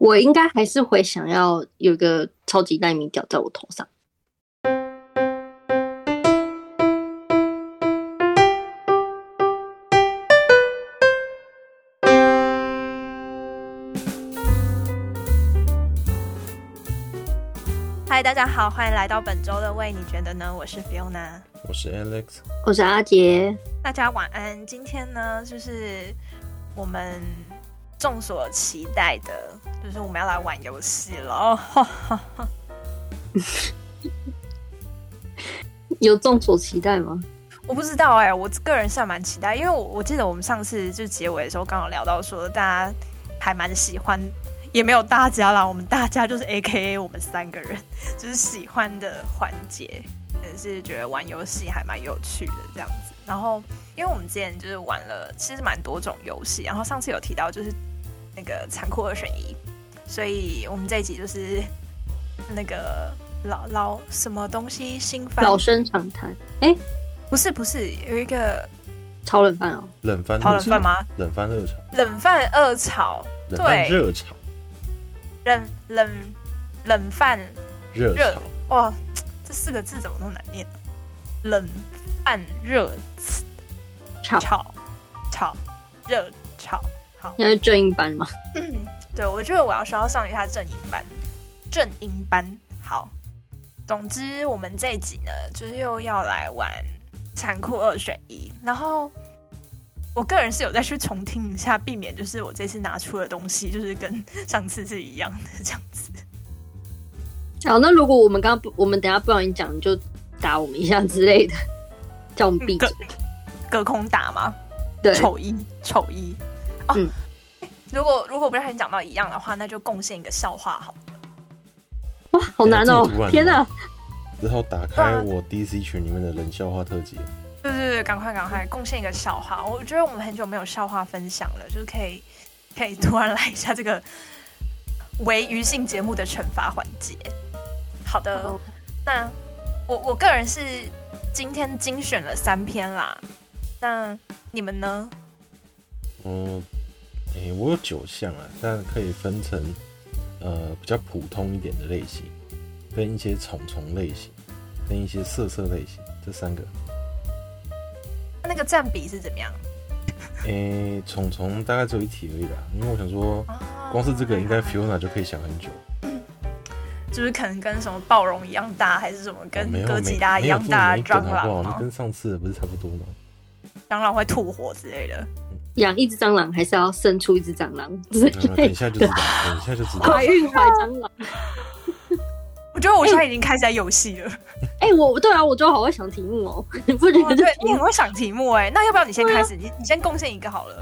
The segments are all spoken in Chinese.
我应该还是会想要有个超级奈米屌在我头上。嗨，大家好，欢迎来到本周的喂，你觉得呢？我是 Fiona，我是 Alex，我是阿杰。大家晚安。今天呢，就是我们。众所期待的，就是我们要来玩游戏了。有众所期待吗？我不知道哎、欸，我个人是蛮期待，因为我我记得我们上次就结尾的时候刚好聊到说，大家还蛮喜欢，也没有大家啦，我们大家就是 AKA 我们三个人，就是喜欢的环节，也是觉得玩游戏还蛮有趣的这样子。然后，因为我们之前就是玩了，其实蛮多种游戏，然后上次有提到就是。那个残酷二选一，所以我们这一集就是那个老老什么东西新番？老生常谈。哎、欸，不是不是，有一个炒冷饭哦，冷饭炒冷饭吗？冷饭热炒，冷饭热炒，对，热炒，冷冷冷饭热炒，哇，这四个字怎么那么难念？冷饭热炒。炒炒热炒。好，那是正音班吗？嗯，对，我觉得我要需要上一下正音班。正音班，好。总之，我们这一集呢，就是又要来玩残酷二选一。然后，我个人是有再去重听一下，避免就是我这次拿出的东西就是跟上次是一样的这样子。好，那如果我们刚刚不，我们等下不小心讲，你就打我们一下之类的，叫我们闭嘴。隔空打吗？对，丑一，丑一。哦、嗯，如果如果不让你讲到一样的话，那就贡献一个笑话好了。哇，好难哦！天哪！之后打开我 DC 群里面的冷笑话特辑。对对对，赶快赶快贡献一个笑话！我觉得我们很久没有笑话分享了，就是可以 可以突然来一下这个为余兴节目的惩罚环节。好的，哦、那我我个人是今天精选了三篇啦，那你们呢？嗯。诶、欸，我有九项啊，但可以分成呃比较普通一点的类型，跟一些虫虫类型，跟一些色色类型，这三个。那个占比是怎么样？诶、欸，虫虫大概只有一题而已啦，因为我想说，光是这个应该 Fiona 就可以想很久。就是可能跟什么暴龙一样大，还是什么跟哥吉拉一样大的蟑螂？那跟上次不是差不多吗？蟑螂会吐火之类的。养一只蟑螂，还是要生出一只蟑螂？等一下就知道，等一下就知道。怀孕怀蟑螂，我觉得我现在已经开始在游戏了。哎、欸，我对啊，我就好会想题目哦、喔。你不觉得？对，你很会想题目哎、欸。那要不要你先开始？啊、你你先贡献一个好了。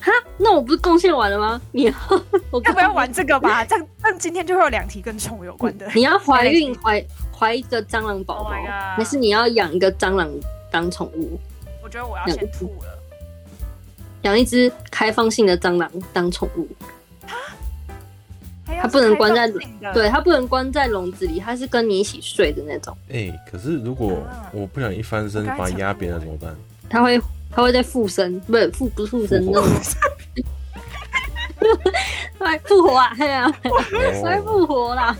哈，那我不是贡献完了吗？你要 我要不要玩这个吧？这样，这样今天就会有两题跟虫有关的。你要怀孕怀怀一个蟑螂宝宝，还是你要养一个蟑螂当宠物？我觉得我要先吐了。养一只开放性的蟑螂当宠物，它不能关在，对，它不能关在笼子里，它是跟你一起睡的那种。哎、欸，可是如果我不想一翻身把它压扁了怎么办？它会，它会再附身，不是附不附身那种，会复活啊！对啊，会复活啦。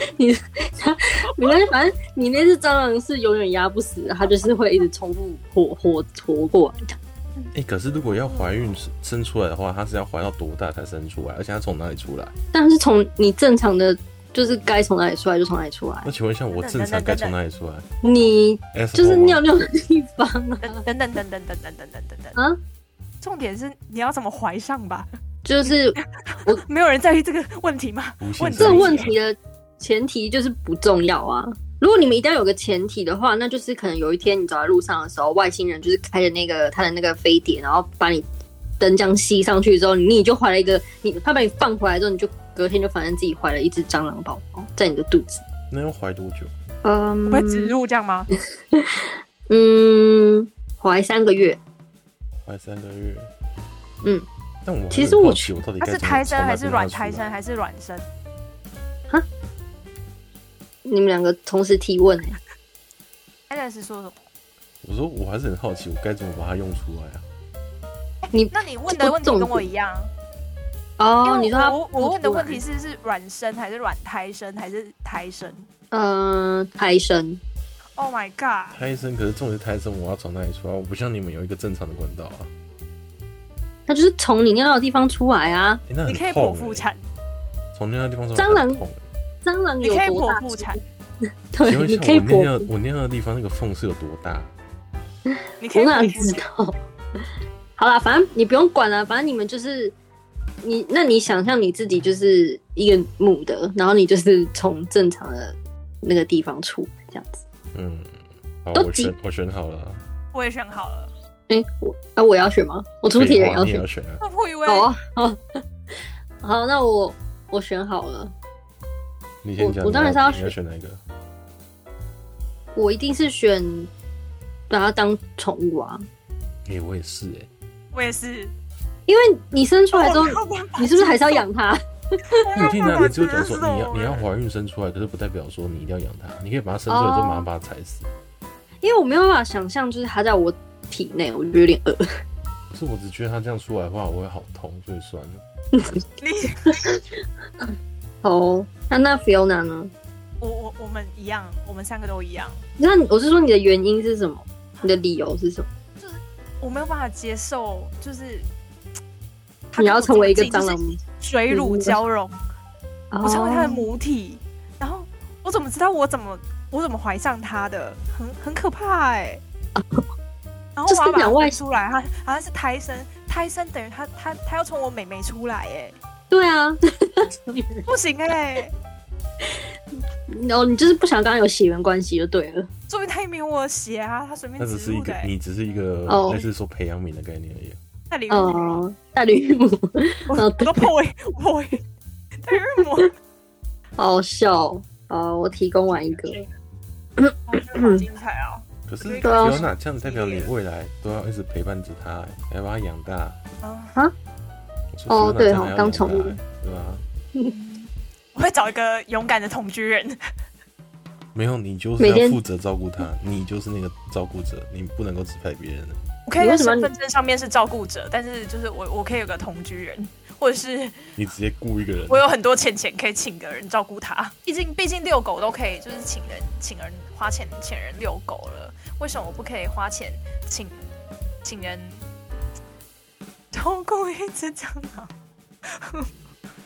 你他，没关系，反正你那只蟑螂是永远压不死的，它就是会一直重复活活活过来的。哎、欸，可是如果要怀孕生出来的话，它是要怀到多大才生出来？而且它从哪里出来？当然是从你正常的，就是该从哪里出来就从哪里出来。那请问一下，我正常该从哪里出来？你就是尿尿的地方啊！等等等等等等等等等等啊！重点是你要怎么怀上吧？就是我 没有人在意这个问题吗？问这个问题的。前提就是不重要啊！如果你们一定要有个前提的话，那就是可能有一天你走在路上的时候，外星人就是开着那个他的那个飞碟，然后把你灯这样吸上去之后，你就怀了一个你，他把你放回来之后，你就隔天就发现自己怀了一只蟑螂宝宝在你的肚子。那要怀多久？嗯，会植入这样吗？嗯，怀三个月。怀三个月。嗯，但我其实我它是胎生还是卵胎生还是卵生？哈？你们两个同时提问哎，艾伦斯说什么？我说我还是很好奇，我该怎么把它用出来啊？你那你问的问题跟我一样，哦，你说他我我问的问题是是卵生还是卵胎生还是胎生？嗯，胎生。Oh my god！胎生，可是重点是胎生，我要从哪里出来？我不像你们有一个正常的管道啊。那就是从你尿尿的地方出来啊。欸欸、你可以剖腹产。从尿尿的地方出来。蟑螂，蟑螂有多大？你可以剖腹产。对，你可以剖。我尿我尿尿的地方那个缝是有多大？你可以我哪知道？好啦，反正你不用管了，反正你们就是你，那你想象你自己就是一个母的，然后你就是从正常的那个地方出来这样子。嗯，好，我选我选好了，我也选好了。哎、欸，我啊，我要选吗？我出题人要选，好啊，好，好，那我我选好了。你先讲，我当然是要选，要选哪一个？我一定是选把它当宠物啊。哎、欸，我也是哎、欸，我也是，因为你生出来之后，你是不是还是要养它？你听哪里只有讲说你要你要怀孕生出来，可是不代表说你一定要养它，你可以把它生出来之后马上把它踩死。因为我没有办法想象，就是它在我体内，我觉得有点饿。可是我只觉得它这样出来的话，我会好痛，所以算了。你 哦，那那 Fiona 呢？我我我们一样，我们三个都一样。那我是说你的原因是什么？你的理由是什么？就是我没有办法接受，就是你要成为一个蟑螂。水乳交融，我成为他的母体，然后我怎么知道我怎么我怎么怀上他的？很很可怕哎、欸！然后我要把它外出来，他好像是胎生，胎生等于他他他要从我妹妹出来哎、欸！对啊，不行哎、欸！哦你就是不想跟他有血缘关系就对了。说明他也没有我的血啊，他随便他只是一个。你只是一个类似说培养皿的概念而已。大驴母，大驴母，我都破位破位，大驴母，好笑啊！我提供完一个，好精彩啊！可是 Fiona 这样代表你未来都要一直陪伴着他，来把他养大啊！哦，对哦，当宠物，对吧？我会找一个勇敢的同居人。没有，你就是要负责照顾他，你就是那个照顾者，你不能够指派别人。我可以在身份证上面是照顾者，但是就是我我可以有个同居人，或者是你直接雇一个人。我有很多钱钱可以请个人照顾他。毕竟毕竟遛狗都可以，就是请人请人花钱请人遛狗了，为什么我不可以花钱请请人照顾一只蟑螂？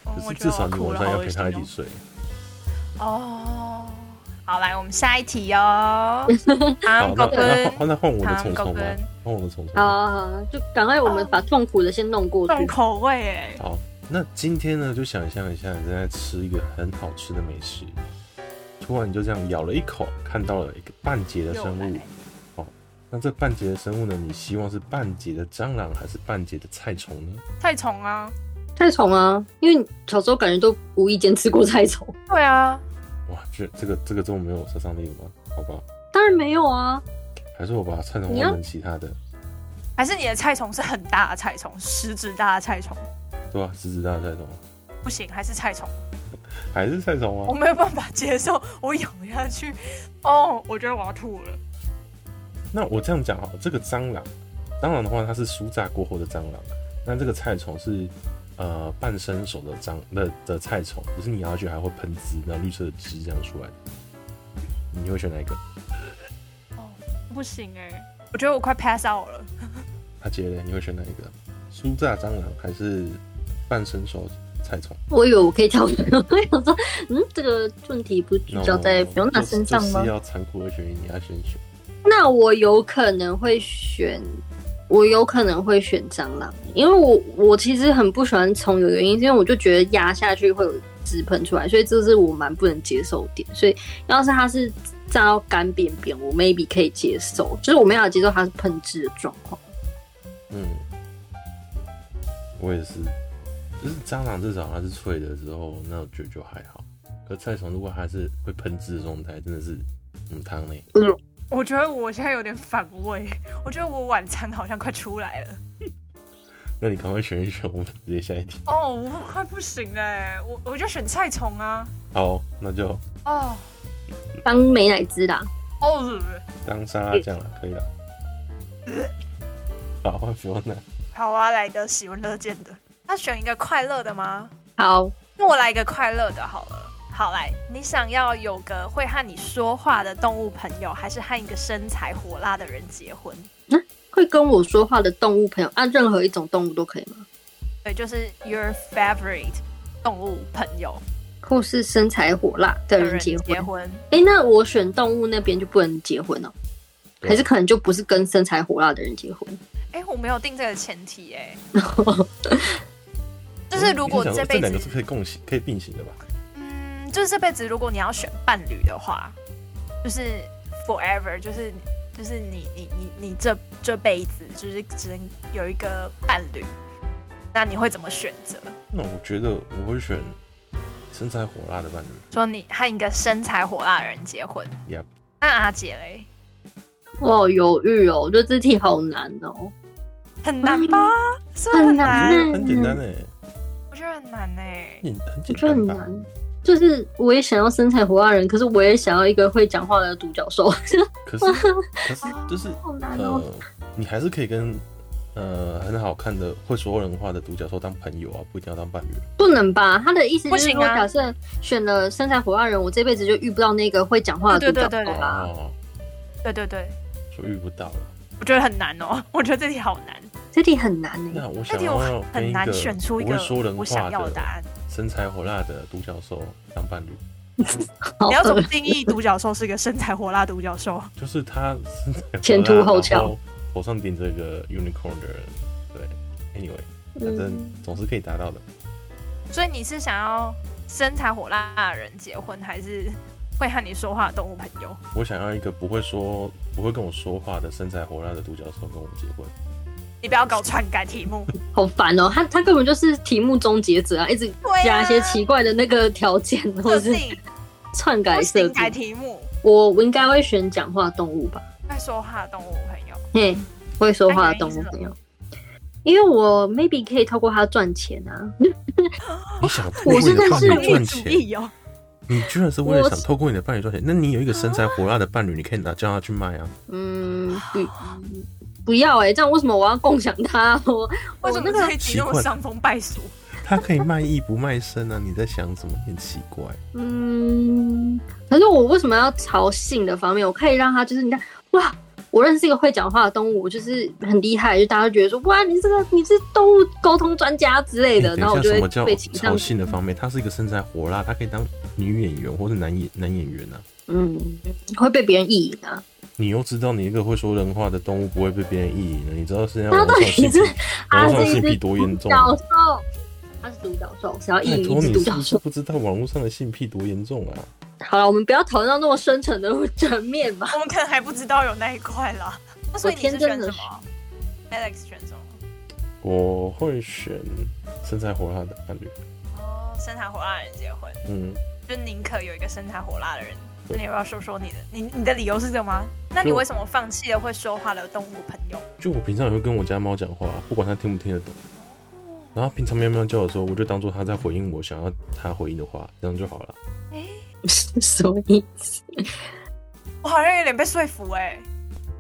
可是至少你晚上要陪他一起睡。哦。好，来我们下一题哦。好，狗哥，换他换我的虫虫吧？换我的虫虫。好，好，好，就赶快我们把痛苦的先弄过去。重口味哎。好，那今天呢，就想象一下你正在吃一个很好吃的美食，突然你就这样咬了一口，看到了一个半截的生物。哦，那这半截的生物呢？你希望是半截的蟑螂还是半截的菜虫呢？菜虫啊，菜虫啊，因为小时候感觉都无意间吃过菜虫。对啊。哇，这这个这个这么没有杀伤力吗？好吧，当然没有啊。还是我把菜虫换成其他的？还是你的菜虫是很大的菜虫，食指大的菜虫？对啊，食指大的菜虫。不行，还是菜虫。还是菜虫啊！我没有办法接受，我咬下去，哦，我觉得我要吐了。那我这样讲哈，这个蟑螂，蟑螂的话，它是酥炸过后的蟑螂。那这个菜虫是。呃，半生熟的蟑的的菜虫，就是你咬下去还会喷汁，那绿色的汁这样出来，你会选哪一个？哦，不行哎，我觉得我快 pass out 了。阿杰嘞，你会选哪一个？酥炸蟑螂还是半生熟菜虫？我以为我可以挑选，我想说，嗯，这个问题不聚焦在 Fiona 身上吗？是要残酷的选，你要先选。那我有可能会选。我有可能会选蟑螂，因为我我其实很不喜欢虫，有原因，因为我就觉得压下去会有汁喷出来，所以这是我蛮不能接受点。所以要是它是炸到干扁扁，我 maybe 可以接受，就是我没法接受它是喷汁的状况。嗯，我也是，就是蟑螂至少它是脆的时候，那我觉得就还好。可菜虫如果它是会喷汁的状态，真的是很烫呢。嗯我觉得我现在有点反胃，我觉得我晚餐好像快出来了。那你赶快选一选，我们直接下一题。哦，我快不行哎，我我就选菜虫啊。好，那就哦，当美乃滋啦。哦，当沙拉酱了，可以了。好，换 Fiona。好啊，来个喜闻乐见的。那选一个快乐的吗？好，那我来一个快乐的好了。好来，你想要有个会和你说话的动物朋友，还是和一个身材火辣的人结婚？会跟我说话的动物朋友，按、啊、任何一种动物都可以吗？对，就是 your favorite 动物朋友，或是身材火辣的人结婚。结婚。哎、欸，那我选动物那边就不能结婚了、喔，还是可能就不是跟身材火辣的人结婚？哎、欸，我没有定这个前提、欸，哎，就是如果这辈子这两个是可以共行、可以并行的吧？就是这辈子，如果你要选伴侣的话，就是 forever，就是就是你你你你这这辈子就是只能有一个伴侣，那你会怎么选择？那我觉得我会选身材火辣的伴侣。说你和一个身材火辣的人结婚，Yep. 那阿姐嘞？我好犹豫哦，我觉得这题好难哦，很难吧？是不是很难？很简单哎，我觉得很难哎，很我觉得很难。就是我也想要身材火辣人，可是我也想要一个会讲话的独角兽。可是可是 就是、哦、好难哦、呃，你还是可以跟呃很好看的会说人话的独角兽当朋友啊，不一定要当伴侣。不能吧？他的意思就是说，假设选了身材火辣人，我这辈子就遇不到那个会讲话的独角兽啦。对对对，就遇不到了。我觉得很难哦，我觉得这题好难，这题很难呢。那我想要很难选出一个我想要的答案。身材火辣的独角兽当伴侣，你要怎么定义独角兽是一个身材火辣独角兽？就是他前凸后翘，头上顶着一个 unicorn 的人。对，anyway，反正总是可以达到的。所以你是想要身材火辣的人结婚，还是会和你说话的动物朋友？我想要一个不会说、不会跟我说话的身材火辣的独角兽跟我结婚。你不要搞篡改题目，好烦哦！他他根本就是题目终结者啊，一直加一些奇怪的那个条件，啊、或者是篡改设定改题目。我我应该会选讲话动物吧？会说话的动物朋友，嘿，会说话的动物朋友，因为我 maybe 可以透过他赚钱啊。你想透过你的伴侣赚钱？哦、你居然是为了想透过你的伴侣赚钱？那你有一个身材火辣的伴侣，你可以拿叫他去卖啊。嗯。嗯不要哎、欸，这样为什么我要共享他？我为什么可以那么伤风败俗？他可以卖艺不卖身啊！你在想什么？很奇怪。嗯，可是我为什么要朝性的方面？我可以让他就是你看，哇，我认识一个会讲话的动物，我就是很厉害，就大家觉得说，哇，你这个你是动物沟通专家之类的。然后我就会被朝性的方面，他是一个身材火辣，他可以当女演员或是男演男演员啊。嗯，会被别人意淫啊。你又知道你一个会说人话的动物不会被别人意淫了？你知道是这样？他到底是网络上性癖多严重？独角兽，他是独角兽，想要意淫独角兽。不知道网络上的性癖多严重啊？好了，我们不要讨论到那么深沉的层面吧。我们可能还不知道有那一块啦。那所以你是选什么？Alex 选什么？我会选身材火辣的伴侣。哦，身材火辣的人结婚，嗯，就宁可有一个身材火辣的人。那你要不要说说你的？你你的理由是什么吗？那你为什么放弃了会说话的动物朋友？就我平常也会跟我家猫讲话，不管它听不听得懂。然后平常喵喵叫的时候，我就当做它在回应我想要它回应的话，这样就好了。哎、欸，什么意思？我好像有点被说服哎、欸。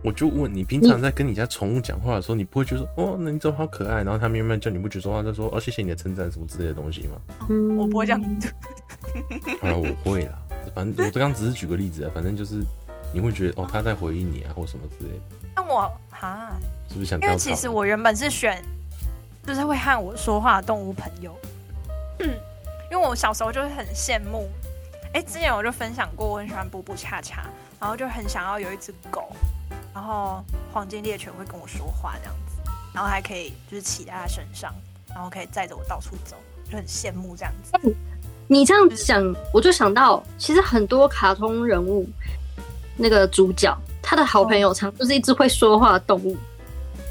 我就问你，平常在跟你家宠物讲话的时候，你不会觉得说哦，那你怎么好可爱？然后它喵喵叫，你不觉得说话就说哦，谢谢你的称赞什么之类的东西吗？嗯，我不会这样子。啊，我会啦。反正我刚刚只是举个例子啊，反正就是你会觉得哦，他在回应你啊，或什么之类的。那我哈，是不是想？因为其实我原本是选，就是会和我说话的动物朋友。嗯，因为我小时候就是很羡慕。哎、欸，之前我就分享过，我很喜欢布布恰恰，然后就很想要有一只狗，然后黄金猎犬会跟我说话这样子，然后还可以就是骑在它身上，然后可以载着我到处走，就很羡慕这样子。你这样想，我就想到，其实很多卡通人物，那个主角，他的好朋友常就是一只会说话的动物，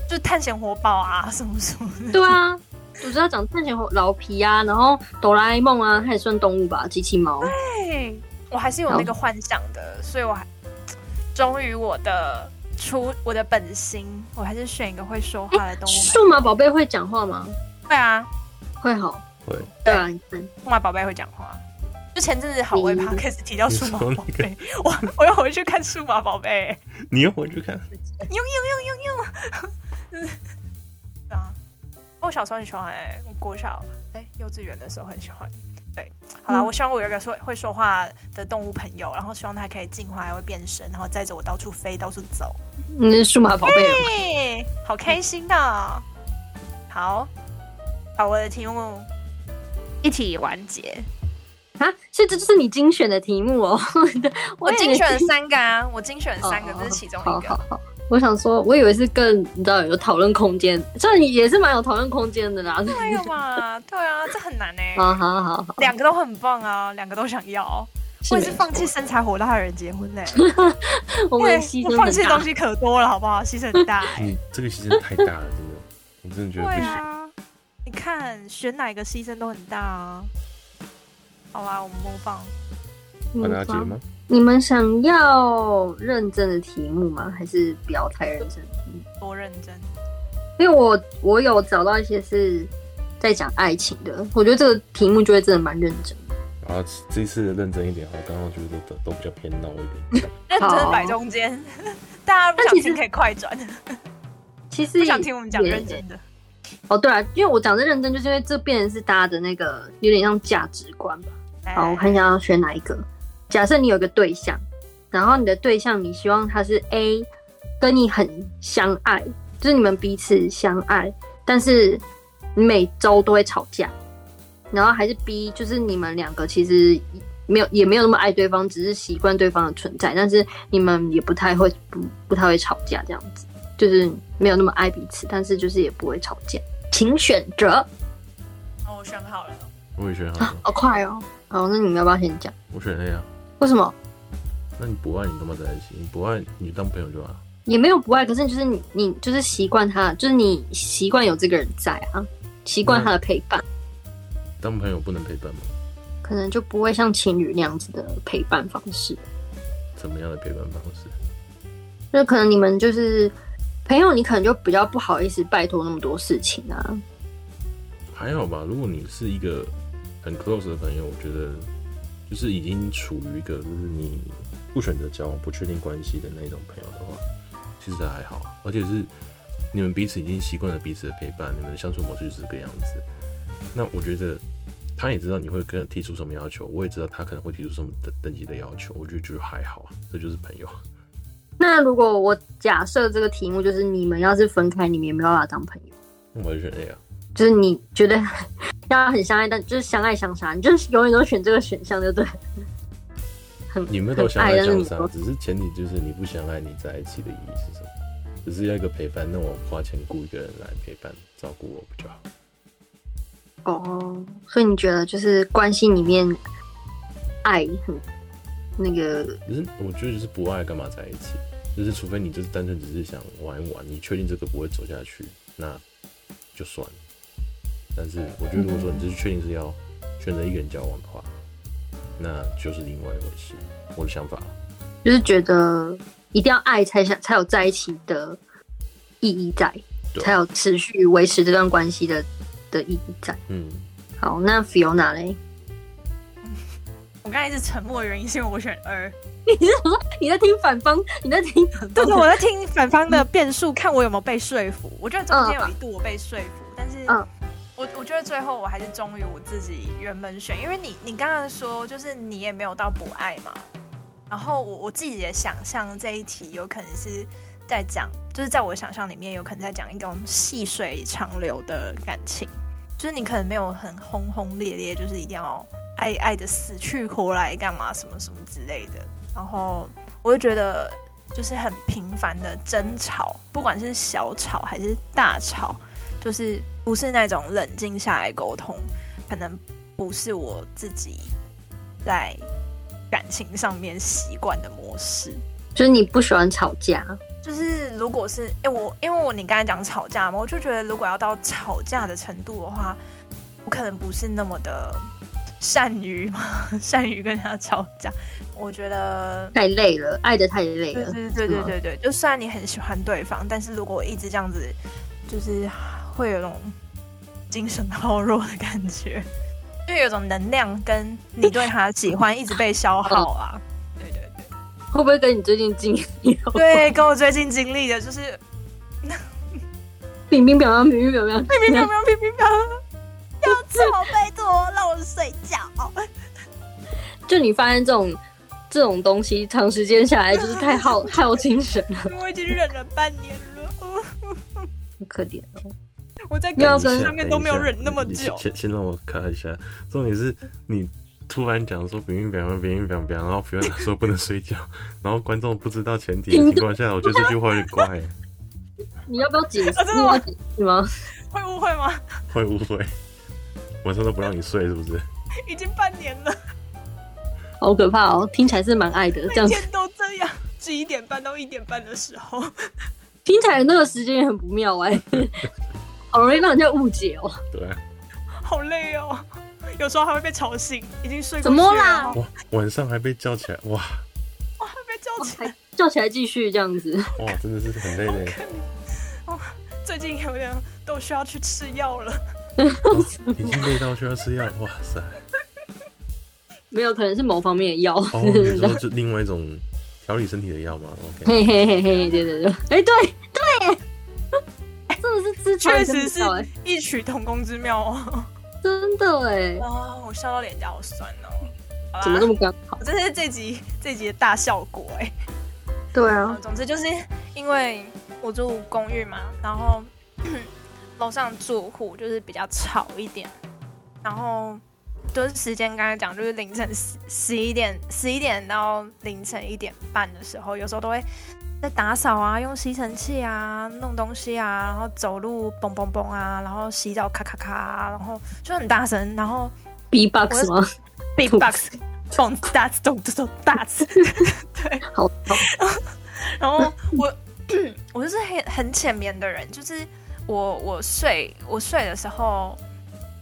就探险活宝啊，什么什么的。对啊，我知道讲探险活老皮啊，然后哆啦 A 梦啊，他也算动物吧，机器猫。对，我还是有那个幻想的，所以我还忠于我的出我的本心，我还是选一个会说话的动物。数码宝贝会讲话吗？会啊，会好。会对啊，数码宝贝会讲话。就前阵子好威怕开始提到数码宝贝，我我要回去看数码宝贝。你又回去看？用用用用用。对啊，我小时候很喜欢哎、欸，我国小哎、欸、幼稚园的时候很喜欢。对，好了，嗯、我希望我有一个说会说话的动物朋友，然后希望它可以进化，还会变身，然后载着我到处飞，到处走。你是数码宝贝，好开心的。好，好，我的题目一起完结啊！所以这就是你精选的题目哦。我精选了三个啊，我精选了三个，这是其中一个。好好好。我想说，我以为是更你知道有讨论空间，这也是蛮有讨论空间的啦。对嘛？对啊，这很难 呢。好好好，两个都很棒啊，两个都想要。我也是放弃身材火辣的人结婚嘞。我们牺牲放弃东西可多了，好不好？牺牲很大。嗯这个牺牲太大了，真的，我真的觉得不行。看选哪个牺牲都很大啊。好啦，我们模仿。帮大家解吗？你们想要认真的题目吗？还是不要太认真？多认真，因为我我有找到一些是在讲爱情的，我觉得这个题目就会真的蛮认真的。啊，这次认真一点哈，刚刚觉得都都比较偏闹一点。认真摆中间，大家不想听可以快转。其实不想听我们讲认真的。哦，对啊，因为我讲的认真，就是因为这变成是大家的那个有点像价值观吧。好，我看一下要选哪一个。假设你有个对象，然后你的对象你希望他是 A，跟你很相爱，就是你们彼此相爱，但是你每周都会吵架，然后还是 B，就是你们两个其实没有也没有那么爱对方，只是习惯对方的存在，但是你们也不太会不不太会吵架这样子，就是没有那么爱彼此，但是就是也不会吵架，请选择。哦，我选好了，我也选好了，啊，好快哦，好，那你们要不要先讲？我选 A 啊。为什么？那你不爱你干嘛在一起？你不爱你当朋友就好。也没有不爱，可是就是你，你就是习惯他，就是你习惯有这个人在啊，习惯他的陪伴。当朋友不能陪伴吗？可能就不会像情侣那样子的陪伴方式。怎么样的陪伴方式？就可能你们就是朋友，你可能就比较不好意思拜托那么多事情啊。还好吧，如果你是一个很 close 的朋友，我觉得。就是已经处于一个就是你不选择交往、不确定关系的那种朋友的话，其实还好，而且是你们彼此已经习惯了彼此的陪伴，你们的相处模式就是这个样子。那我觉得他也知道你会跟提出什么要求，我也知道他可能会提出什么等等级的要求，我觉得就还好，这就是朋友。那如果我假设这个题目就是你们要是分开，你们有没有办法当朋友？那我就选 A 啊。就是你觉得要很相爱，但就是相爱相杀，你就是永远都选这个选项，对不对？你们都相爱相杀，只是前提就是你不相爱，你在一起的意义是什么？只是要一个陪伴，那我花钱雇一个人来陪伴照顾我不就好。哦，所以你觉得就是关系里面爱很那个？可是我觉得就是不爱干嘛在一起？就是除非你就是单纯只是想玩一玩，你确定这个不会走下去，那就算了。但是我觉得，如果说你就是确定是要选择一个人交往的话，那就是另外一回事。我的想法就是觉得一定要爱才想才有在一起的意义在，才有持续维持这段关系的的意义在。嗯，好，那 Fiona 嘞？我刚才一直沉默的原因是因为我选二。你是什么？你在听反方？你在听？对对，我在听反方的辩述，看我有没有被说服。我觉得中间有一度我被说服，嗯、但是嗯。我我觉得最后我还是忠于我自己原本选，因为你你刚刚说就是你也没有到不爱嘛，然后我我自己也想象这一题有可能是在讲，就是在我的想象里面有可能在讲一种细水长流的感情，就是你可能没有很轰轰烈烈，就是一定要爱爱的死去活来干嘛什么什么之类的，然后我就觉得就是很频繁的争吵，不管是小吵还是大吵。就是不是那种冷静下来沟通，可能不是我自己在感情上面习惯的模式。就是你不喜欢吵架，就是如果是哎、欸、我因为我你刚才讲吵架嘛，我就觉得如果要到吵架的程度的话，我可能不是那么的善于嘛，善于跟他吵架。我觉得太累了，爱的太累了。对对对对对对，就算你很喜欢对方，但是如果我一直这样子，就是。会有种精神耗弱的感觉，就有种能量跟你对他的喜欢一直被消耗啊。对对对，会不会跟你最近经历？对，跟我最近经历的就是，冰冰表冰冰表冰冰冰表冰冰表，要走，拜托让我睡觉。就你发现这种这种东西，长时间下来就是太耗 耗精神了。我已经忍了半年了，好可怜哦。我在感情上面都没有忍那么久。先先让我看一下，重点是你突然讲说冰冰表冰冰表冰，然后不要说不能睡觉，然后观众不知道前提的情况下，我觉得这句话有点怪。你要不要解释？你要解释吗？会误会吗？会误会。晚上都不让你睡，是不是？已经半年了，好可怕哦！听起来是蛮爱的，这样每天都这样，十一点半到一点半的时候，听起来那个时间也很不妙哎，好容易让人家误解哦。对，好累哦，有时候还会被吵醒，已经睡。怎么啦？哇，晚上还被叫起来，哇，哇，还被叫起来，叫起来继续这样子，哇，真的是很累的。哦，最近有点都需要去吃药了。哦、已经累到需要吃药，哇塞！没有，可能是某方面的药。哦，你说是另外一种调理身体的药吗？OK。嘿嘿嘿嘿，对对对，哎、欸，对对，真的是确实是异曲同工之妙哦，真的哎。哇，我笑到脸颊好酸哦。怎么那么刚好？这是这集这集的大效果哎。对啊，总之就是因为我住公寓嘛，然后。楼上住户就是比较吵一点，然后就是时间刚才讲，就是凌晨十十一点十一点到凌晨一点半的时候，有时候都会在打扫啊，用吸尘器啊弄东西啊，然后走路嘣嘣嘣啊，然后洗澡咔咔咔啊，然后就很大声，然后 B box 吗？B box，咚大次咚咚咚大次，对，好，然后我 我就是很很浅眠的人，就是。我我睡我睡的时候，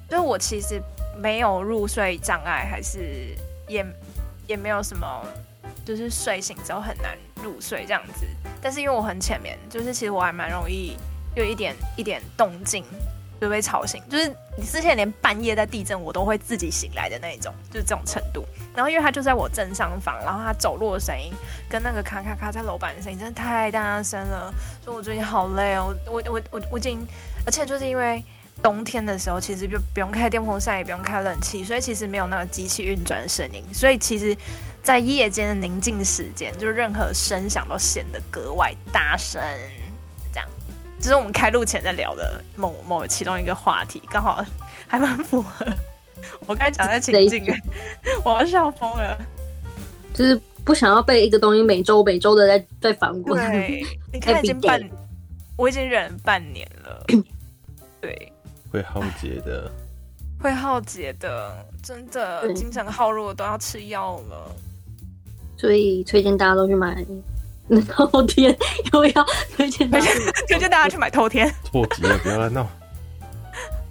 就是我其实没有入睡障碍，还是也也没有什么，就是睡醒之后很难入睡这样子。但是因为我很浅眠，就是其实我还蛮容易有一点一点动静就被吵醒，就是你之前连半夜在地震我都会自己醒来的那一种，就是这种程度。然后因为他就在我正上方，然后他走路的声音跟那个咔咔咔在楼板的声音真的太大声了，所以我最近好累哦。我我我我已经，而且就是因为冬天的时候，其实就不用开电风扇，也不用开冷气，所以其实没有那个机器运转的声音。所以其实，在夜间的宁静时间，就是任何声响都显得格外大声。这样，这是我们开录前在聊的某某其中一个话题，刚好还蛮符合。我刚才讲在情境，我要笑疯了。就是不想要被一个东西每周每周的在在反过来。对，你看已经半，我已经忍半年了。对，会耗竭的，会耗竭的，真的精神耗弱都要吃药了。所以推荐大家都去买偷天，又要推荐推荐大家去买偷天。破极了，不要乱闹。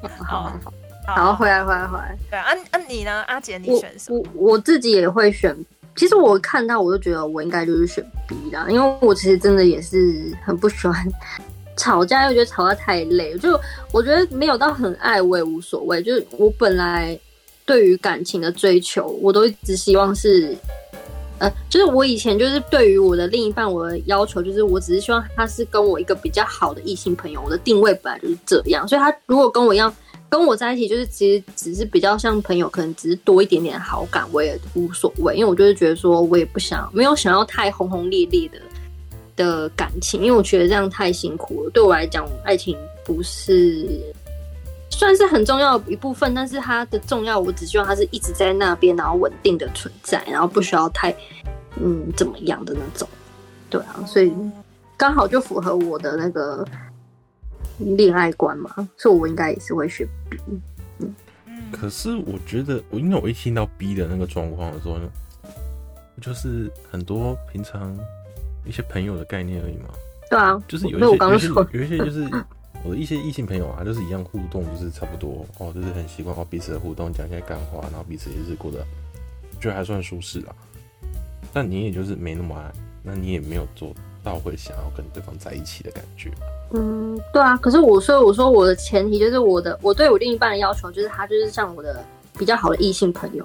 好好好。好，回来，回来，回来。对啊，啊，你呢？阿杰，你选什么？我我，我自己也会选。其实我看到，我就觉得我应该就是选 B 啦，因为我其实真的也是很不喜欢吵架，又觉得吵架太累。就我觉得没有到很爱，我也无所谓。就是我本来对于感情的追求，我都一直希望是，呃，就是我以前就是对于我的另一半，我的要求就是，我只是希望他是跟我一个比较好的异性朋友。我的定位本来就是这样，所以他如果跟我一样。跟我在一起就是其实只是比较像朋友，可能只是多一点点好感，我也无所谓，因为我就是觉得说我也不想没有想要太轰轰烈烈的的感情，因为我觉得这样太辛苦了。对我来讲，爱情不是算是很重要的一部分，但是它的重要，我只希望它是一直在那边，然后稳定的存在，然后不需要太嗯怎么样的那种。对啊，所以刚好就符合我的那个。恋爱观嘛，所以我应该也是会选 B。嗯，可是我觉得，我因为我一听到 B 的那个状况的时候呢，就是很多平常一些朋友的概念而已嘛。对啊，就是有一些有一些有一些就是我的一些异性朋友啊，就是一样互动，就是差不多哦，就是很习惯哦彼此的互动，讲一些干话，然后彼此也是过得觉得还算舒适啊。但你也就是没那么爱，那你也没有做到会想要跟对方在一起的感觉。嗯，对啊，可是我所以我说我的前提就是我的我对我另一半的要求就是他就是像我的比较好的异性朋友，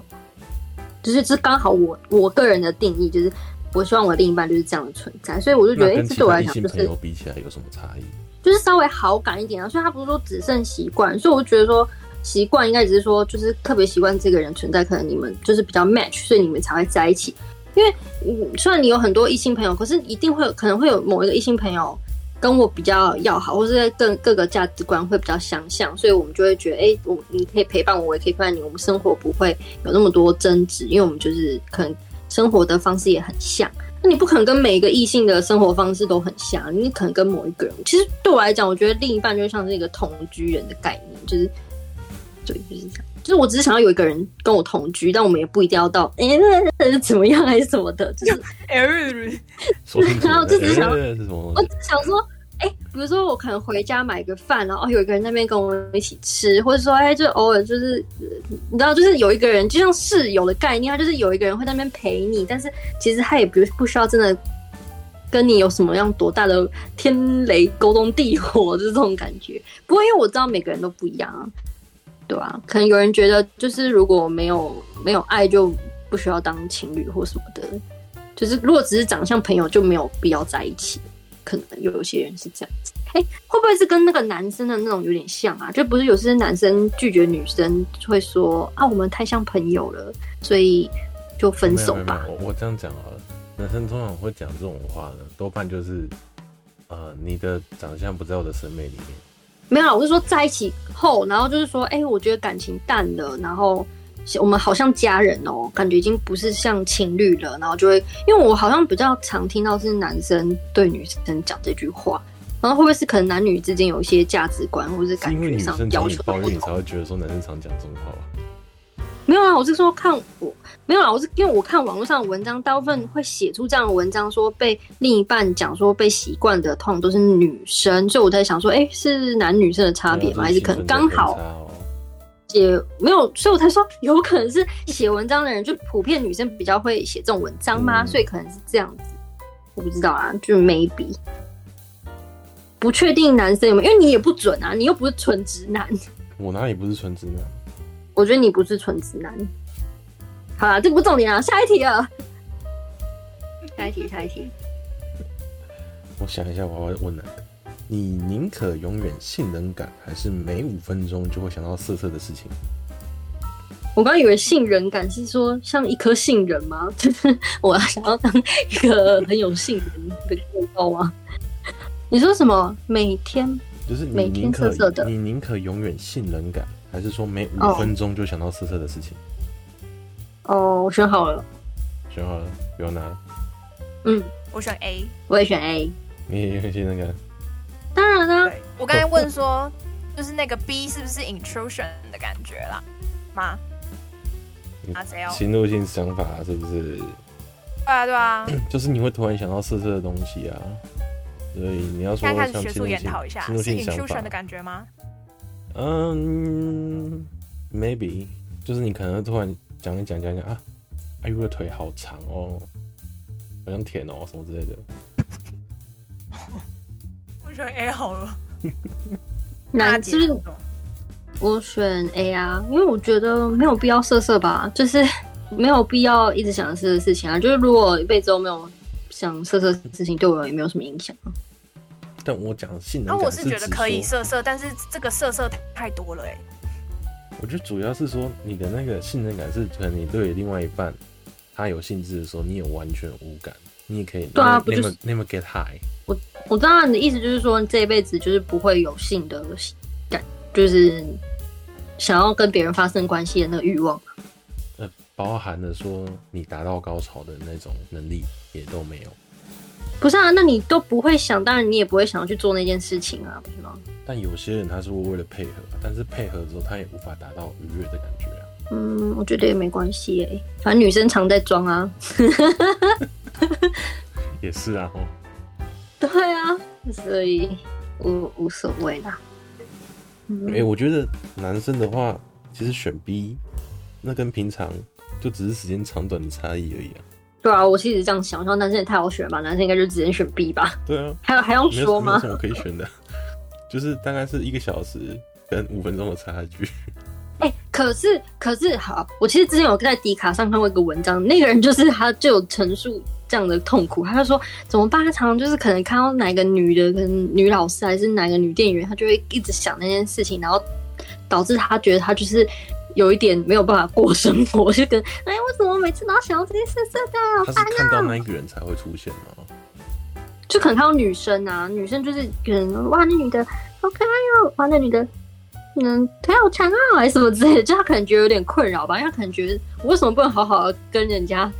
就是这刚好我我个人的定义就是我希望我的另一半就是这样的存在，所以我就觉得哎，这对我来讲就是朋友比起来有什么差异？就是稍微好感一点啊。所以他不是说只剩习惯，所以我觉得说习惯应该只是说就是特别习惯这个人存在，可能你们就是比较 match，所以你们才会在一起。因为嗯，虽然你有很多异性朋友，可是一定会有可能会有某一个异性朋友跟我比较要好，或是在各各个价值观会比较相像，所以我们就会觉得，哎、我你可以陪伴我，我也可以陪伴你，我们生活不会有那么多争执，因为我们就是可能生活的方式也很像。那你不可能跟每一个异性的生活方式都很像，你可能跟某一个人，其实对我来讲，我觉得另一半就像是一个同居人的概念，就是对，就是这样。就是我只是想要有一个人跟我同居，但我们也不一定要到哎、怎么样还是什么的，就是 哎，然后就只是想，我只是想说，哎、欸，比如说我可能回家买个饭，然后有一个人在那边跟我们一起吃，或者说哎、欸，就偶尔就是你知道，就是有一个人，就像室友的概念，他就是有一个人会在那边陪你，但是其实他也不不需要真的跟你有什么样多大的天雷勾通地火，就是这种感觉。不过因为我知道每个人都不一样啊。对啊，可能有人觉得，就是如果没有没有爱，就不需要当情侣或什么的。就是如果只是长相朋友，就没有必要在一起。可能有些人是这样子。哎，会不会是跟那个男生的那种有点像啊？就不是有些男生拒绝女生会说啊，我们太像朋友了，所以就分手吧。我我这样讲好了，男生通常会讲这种话的，多半就是呃，你的长相不在我的审美里面。没有，我是说在一起后，然后就是说，哎、欸，我觉得感情淡了，然后我们好像家人哦，感觉已经不是像情侣了，然后就会，因为我好像比较常听到是男生对女生讲这句话，然后会不会是可能男女之间有一些价值观或者是感觉上要求的不同，你才会觉得说男生常讲这种话。没有啊，我是说看我没有啊，我是因为我看网络上的文章，大部分会写出这样的文章，说被另一半讲说被习惯的，痛都是女生，所以我在想说，哎、欸，是男女生的差别吗？还是可能刚好写没有，所以我才说有可能是写文章的人就普遍女生比较会写这种文章吗？嗯、所以可能是这样子，我不知道啊，就 maybe 不确定男生有没有，因为你也不准啊，你又不是纯直男，我哪里不是纯直男？我觉得你不是纯直男。好了，这不重点啊，下一题啊。下一题，下一题。我想一下，我要问哪个？你宁可永远性冷感，还是每五分钟就会想到色色的事情？我刚以为性冷感是说像一颗杏仁吗？就 是我要想要当一个很有性人的人道吗？你说什么？每天就是每天色色的，你宁可永远性冷感。还是说每五分钟就想到色色的事情？哦，oh, 我选好了，选好了，不要拿。嗯，我选 A，我也选 A。你也选那个？当然啦、啊。我刚才问说，就是那个 B 是不是 intrusion 的感觉啦？妈，拿谁哦？侵入性想法是不是？对啊，对啊。就是你会突然想到色色的东西啊，所以你要说像学术研讨一下，是 intrusion 的感觉吗？嗯、um,，maybe 就是你可能突然讲一讲讲讲啊，哎呦，我的腿好长哦，好像舔哦什么之类的。我选 A 好了。那是不是我选 A 啊？因为我觉得没有必要色色吧，就是 没有必要一直想色色的事情啊。就是如果一辈子都没有想色色的事情，对我也没有什么影响。但我讲性能，那我是觉得可以色色，但是这个色色太多了哎。我觉得主要是说你的那个信任感是，可能你对另外一半他有兴致的时候，你也完全无感，你也可以。对啊，不就是 never get high？我我知道你的意思，就是说这一辈子就是不会有性的感，就是想要跟别人发生关系的那个欲望。呃，包含了说你达到高潮的那种能力也都没有。不是啊，那你都不会想，当然你也不会想要去做那件事情啊，不是吗？但有些人他是会为了配合，但是配合之后他也无法达到愉悦的感觉啊。嗯，我觉得也没关系哎，反正女生常在装啊。也是啊，哦。对啊，所以无无所谓啦。哎、嗯欸，我觉得男生的话，其实选 B，那跟平常就只是时间长短的差异而已啊。对啊，我其实这样想，说男生也太好选吧，男生应该就直接选 B 吧。对啊，还有还用说吗？没有什么可以选的，就是大概是一个小时跟五分钟的差距。哎、欸，可是可是好，我其实之前有在迪卡上看过一个文章，那个人就是他就有陈述，这样的痛苦，他就说怎么办？他常常就是可能看到哪个女的，跟女老师还是哪个女店员，他就会一直想那件事情，然后导致他觉得他就是有一点没有办法过生活，就跟哎，为什么每次都要想到这件事？这样他是看到那一个人才会出现吗？就可能看到女生啊，女生就是可能哇，那女的好可爱哦，哇，那女的。嗯，腿好长啊，还是什么之类的，就他可能觉得有点困扰吧，因为他可能觉得我为什么不能好好的跟人家，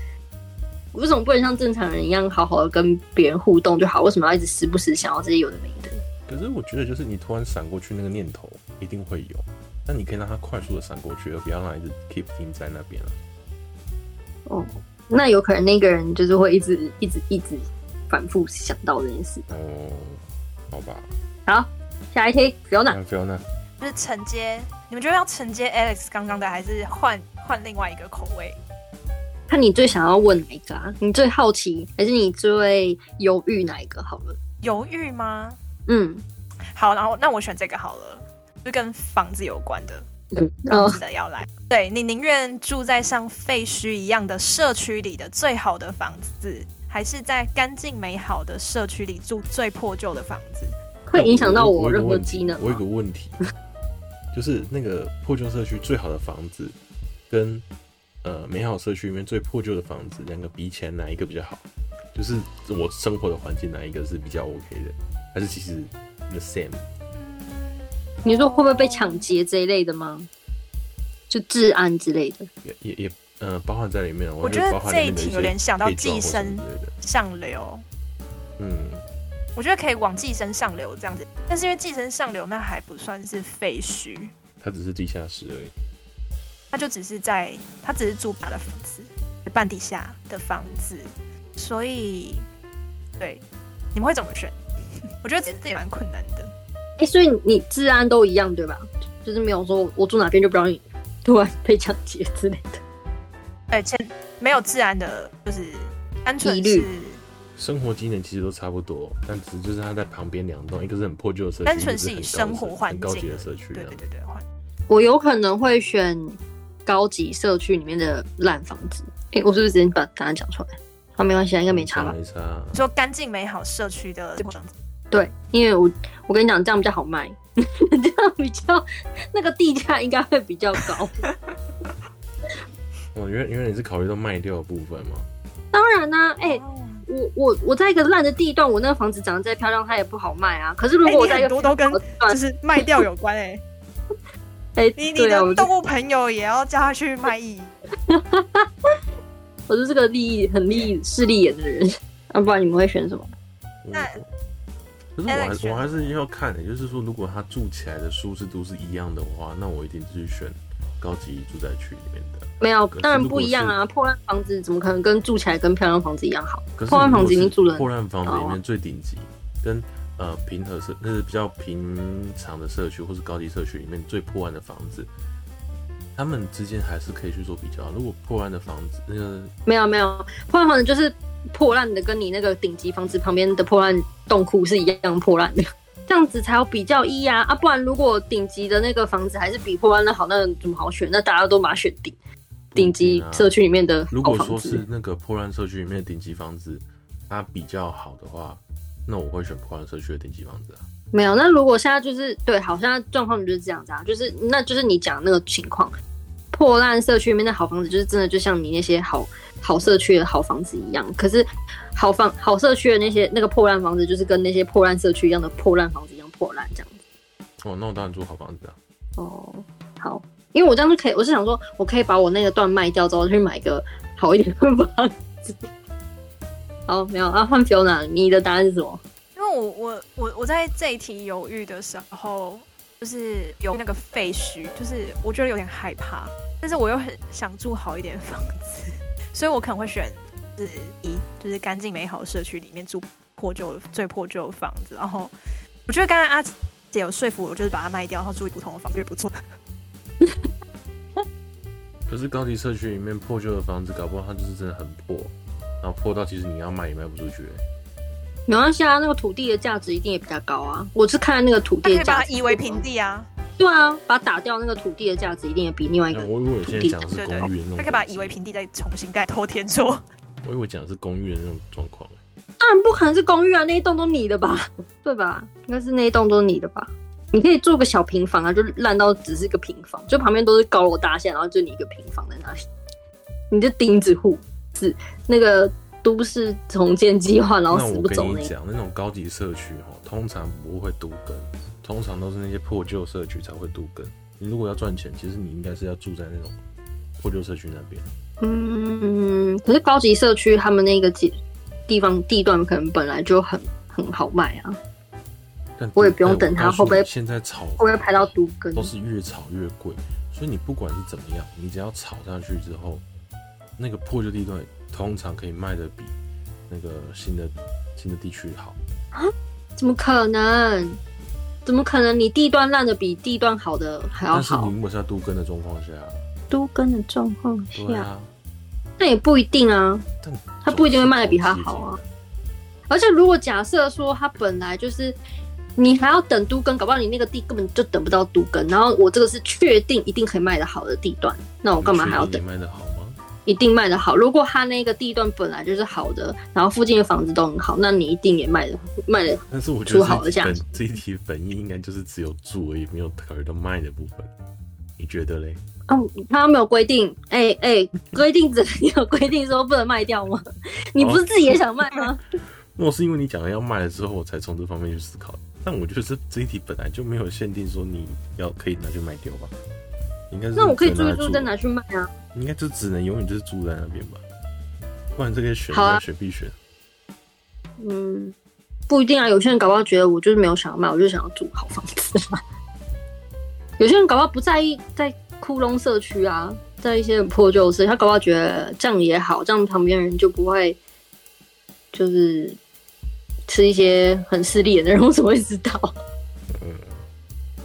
我为什么不能像正常人一样好好的跟别人互动就好？为什么要一直时不时想要这些有的没的？可是我觉得，就是你突然闪过去那个念头一定会有，但你可以让他快速的闪过去，而不要让他一直 keep 停在那边了。哦，那有可能那个人就是会一直一直一直反复想到这件事。哦，好吧。好，下一题，Fiona，Fiona。就是承接，你们觉得要承接 Alex 刚刚的，还是换换另外一个口味？看你最想要问哪一个啊？你最好奇，还是你最犹豫哪一个？好了，犹豫吗？嗯，好，然后那我选这个好了，就跟房子有关的，嗯，房子的要来。对，你宁愿住在像废墟一样的社区里的最好的房子，还是在干净美好的社区里住最破旧的房子？会影响到我任何机能？我有个问题。就是那个破旧社区最好的房子，跟呃美好社区里面最破旧的房子，两个比起来哪一个比较好？就是我生活的环境哪一个是比较 OK 的？还是其实 the same？你说会不会被抢劫这一类的吗？就治安之类的？也也也呃包含在里面。我觉得这一题有点想到寄生上流。嗯。我觉得可以往寄生上流这样子，但是因为寄生上流那还不算是废墟，它只是地下室而已。它就只是在，它只是住他的房子，半地下的房子，所以，对，你们会怎么选？我觉得这也蛮困难的。哎、欸，所以你治安都一样对吧？就是没有说我住哪边就不让你突然被抢劫之类的。哎，且没有治安的，就是单纯是。生活机能其实都差不多，但只是就是它在旁边两栋，一个是很破旧的社区，单纯是以生活环境很高级的社区。对对对对，我有可能会选高级社区里面的烂房子。哎、欸，我是不是直接把答案讲出来？好、啊，没关系，应该没差吧？没差。说干净美好社区的房子。对，因为我我跟你讲，这样比较好卖，这样比较那个地价应该会比较高。哦，原原来你是考虑到卖掉的部分吗？当然啦、啊，哎、欸。我我我在一个烂的地段，我那个房子长得再漂亮，它也不好卖啊。可是如果我在一个、欸、多都跟就是卖掉有关 哎、欸，哎、欸，你你的动物朋友也要叫他去卖艺。我是这个利益很利益势利眼的人，那、啊、不然你们会选什么？那可是我还我还是要看的、欸，就是说如果他住起来的舒适度是一样的话，那我一定是选高级住宅区里面的。没有，当然不一样啊！破烂房子怎么可能跟住起来跟漂亮房子一样好？破烂房子已经住了。破烂房子里面最顶级，跟呃平和社那是比较平常的社区或是高级社区里面最破烂的房子，他们之间还是可以去做比较。如果破烂的房子，那个没有没有破烂房子就是破烂的，跟你那个顶级房子旁边的破烂洞窟是一样破烂的，这样子才有比较一啊！啊，不然如果顶级的那个房子还是比破烂的好，那怎么好选？那大家都把它选顶。顶级社区里面的，如果说是那个破烂社区里面的顶级房子，它比较好的话，那我会选破烂社区的顶级房子啊。没有，那如果现在就是对，好像状况就是这样子啊，就是那就是你讲那个情况，破烂社区里面的好房子，就是真的就像你那些好好社区的好房子一样。可是好房好社区的那些那个破烂房子，就是跟那些破烂社区一样的破烂房子一样破烂这样子。哦，那我当然住好房子啊。哦，好。因为我这样就可以，我是想说，我可以把我那个段卖掉之后，去买一个好一点的房子。好，没有啊，换 Fiona，你的答案是什么？因为我我我我在这一题犹豫的时候，就是有那个废墟，就是我觉得有点害怕，但是我又很想住好一点的房子，所以我可能会选是一，就是干净美好的社区里面住破旧的最破旧的房子。然后我觉得刚刚阿姐有说服我，就是把它卖掉，然后住普通的房子，也不错。可是高级社区里面破旧的房子，搞不好它就是真的很破，然后破到其实你要卖也卖不出去。没关系啊，那个土地的价值一定也比较高啊。我是看那个土地的价值，可以把它夷为平地啊。对啊，把它打掉，那个土地的价值一定也比另外一个。我以为现在讲的是公寓那种，他可以把它夷为平地，再重新盖，偷天厝。我以为讲的是公寓的那种状况。当然不可能是公寓啊，那一栋都你的吧？对吧？应该是那一栋都是你的吧？你可以做个小平房啊，就烂到只是一个平房，就旁边都是高楼大厦，然后就你一个平房在那里，你就钉子户是那个都市重建计划，然后死不走我跟你讲，那种高级社区哦，通常不会都更，通常都是那些破旧社区才会都更。你如果要赚钱，其实你应该是要住在那种破旧社区那边。嗯，可是高级社区他们那个地地方地段可能本来就很很好卖啊。但我也不用等它会不会现在炒会不会排到都更，都是越炒越贵。所以你不管是怎么样，你只要炒上去之后，那个破旧地段通常可以卖的比那个新的新的地区好啊？怎么可能？怎么可能？你地段烂的比地段好的还要好？但是你如果是在都更的状况下，都更的状况下，啊、那也不一定啊。他不一定会卖的比他好啊。而且如果假设说他本来就是。你还要等都更，搞不好你那个地根本就等不到都更。然后我这个是确定一定可以卖的好的地段，那我干嘛还要等？卖的好吗？一定卖得好。如果他那个地段本来就是好的，然后附近的房子都很好，那你一定也卖的卖的。但是我觉得好的价值。这一题本意应该就是只有住而已，没有考虑到卖的部分。你觉得嘞？哦，他没有规定，哎、欸、哎，规、欸、定怎么有规定说不能卖掉吗？你不是自己也想卖吗？那我是因为你讲了要卖了之后，我才从这方面去思考。但我觉得这这一题本来就没有限定说你要可以拿去卖掉吧，应该是那我可以租一租再拿去卖啊，应该就只能永远就是住在那边吧，不然这个选要选必选。嗯，不一定啊，有些人搞不好觉得我就是没有想要卖，我就想要住好房子嘛。有些人搞不好不在意在窟窿社区啊，在一些破旧社区，他搞不好觉得这样也好，这样旁边人就不会就是。吃一些很势利的人，我怎么会知道？嗯，